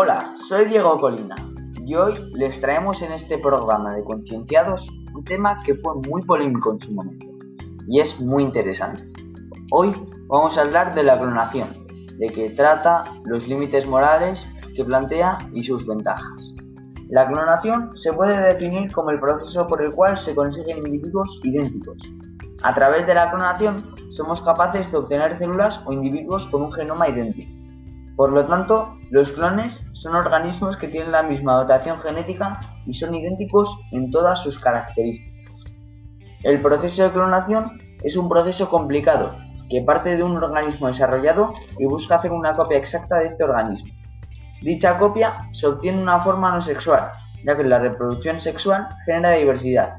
Hola, soy Diego Colina y hoy les traemos en este programa de Concienciados un tema que fue muy polémico en su momento y es muy interesante. Hoy vamos a hablar de la clonación, de qué trata, los límites morales que plantea y sus ventajas. La clonación se puede definir como el proceso por el cual se consiguen individuos idénticos. A través de la clonación somos capaces de obtener células o individuos con un genoma idéntico. Por lo tanto, los clones son organismos que tienen la misma dotación genética y son idénticos en todas sus características. El proceso de clonación es un proceso complicado que parte de un organismo desarrollado y busca hacer una copia exacta de este organismo. Dicha copia se obtiene de una forma no sexual, ya que la reproducción sexual genera diversidad.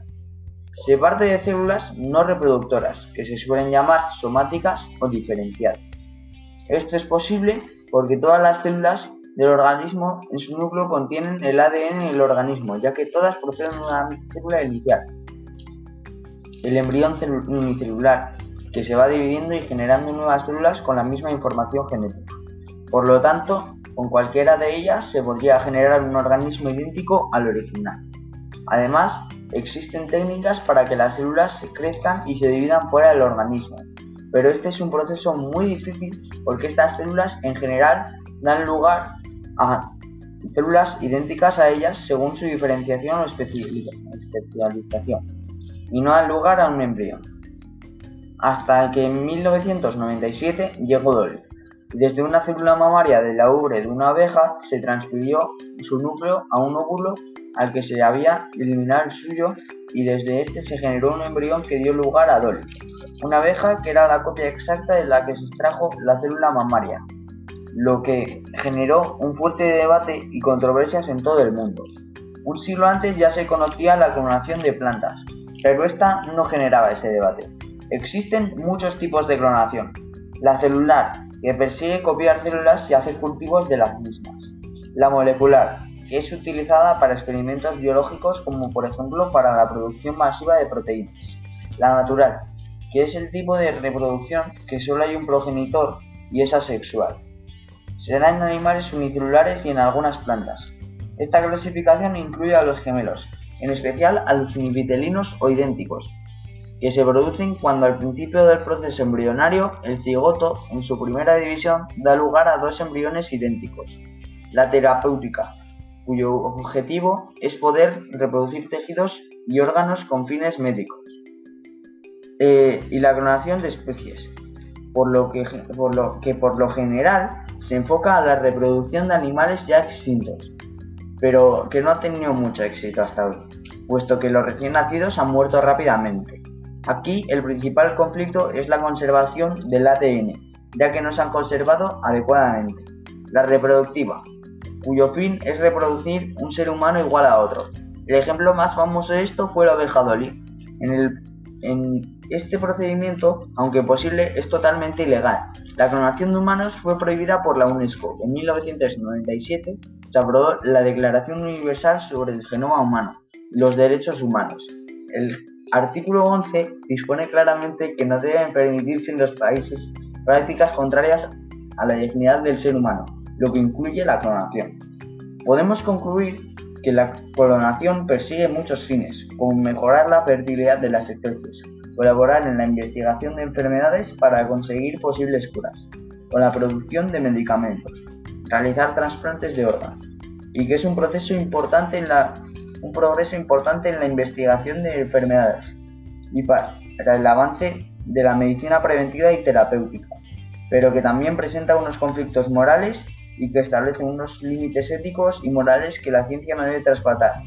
Se parte de células no reproductoras, que se suelen llamar somáticas o diferenciadas. Esto es posible porque todas las células del organismo en su núcleo contienen el ADN del organismo, ya que todas proceden de una célula inicial. El embrión unicelular, que se va dividiendo y generando nuevas células con la misma información genética. Por lo tanto, con cualquiera de ellas se podría generar un organismo idéntico al original. Además, existen técnicas para que las células se crezcan y se dividan fuera del organismo, pero este es un proceso muy difícil porque estas células en general dan lugar a células idénticas a ellas según su diferenciación o especialización y no dan lugar a un embrión. Hasta que en 1997 llegó Dolly. Desde una célula mamaria de la ubre de una abeja se transfirió su núcleo a un óvulo al que se había eliminado el suyo y desde este se generó un embrión que dio lugar a Dolly una abeja que era la copia exacta de la que se extrajo la célula mamaria, lo que generó un fuerte debate y controversias en todo el mundo. Un siglo antes ya se conocía la clonación de plantas, pero esta no generaba ese debate. Existen muchos tipos de clonación. La celular, que persigue copiar células y hacer cultivos de las mismas. La molecular, que es utilizada para experimentos biológicos como por ejemplo para la producción masiva de proteínas. La natural, que es el tipo de reproducción que solo hay un progenitor y es asexual. Se da en animales unicelulares y en algunas plantas. Esta clasificación incluye a los gemelos, en especial a los univitelinos o idénticos, que se producen cuando al principio del proceso embrionario el cigoto, en su primera división, da lugar a dos embriones idénticos. La terapéutica, cuyo objetivo es poder reproducir tejidos y órganos con fines médicos. Eh, y la clonación de especies, por lo que por lo general se enfoca a la reproducción de animales ya extintos, pero que no ha tenido mucho éxito hasta hoy, puesto que los recién nacidos han muerto rápidamente. Aquí el principal conflicto es la conservación del ADN, ya que no se han conservado adecuadamente. La reproductiva, cuyo fin es reproducir un ser humano igual a otro. El ejemplo más famoso de esto fue la oveja Dolly. En el este procedimiento, aunque posible, es totalmente ilegal. La clonación de humanos fue prohibida por la UNESCO. En 1997 se aprobó la Declaración Universal sobre el Genoma Humano los Derechos Humanos. El artículo 11 dispone claramente que no deben permitirse en los países prácticas contrarias a la dignidad del ser humano, lo que incluye la clonación. Podemos concluir que la clonación persigue muchos fines, como mejorar la fertilidad de las especies, colaborar en la investigación de enfermedades para conseguir posibles curas, o la producción de medicamentos, realizar trasplantes de órganos, y que es un proceso importante en la, un progreso importante en la investigación de enfermedades y para el avance de la medicina preventiva y terapéutica, pero que también presenta unos conflictos morales y que establecen unos límites éticos y morales que la ciencia no debe traspasar,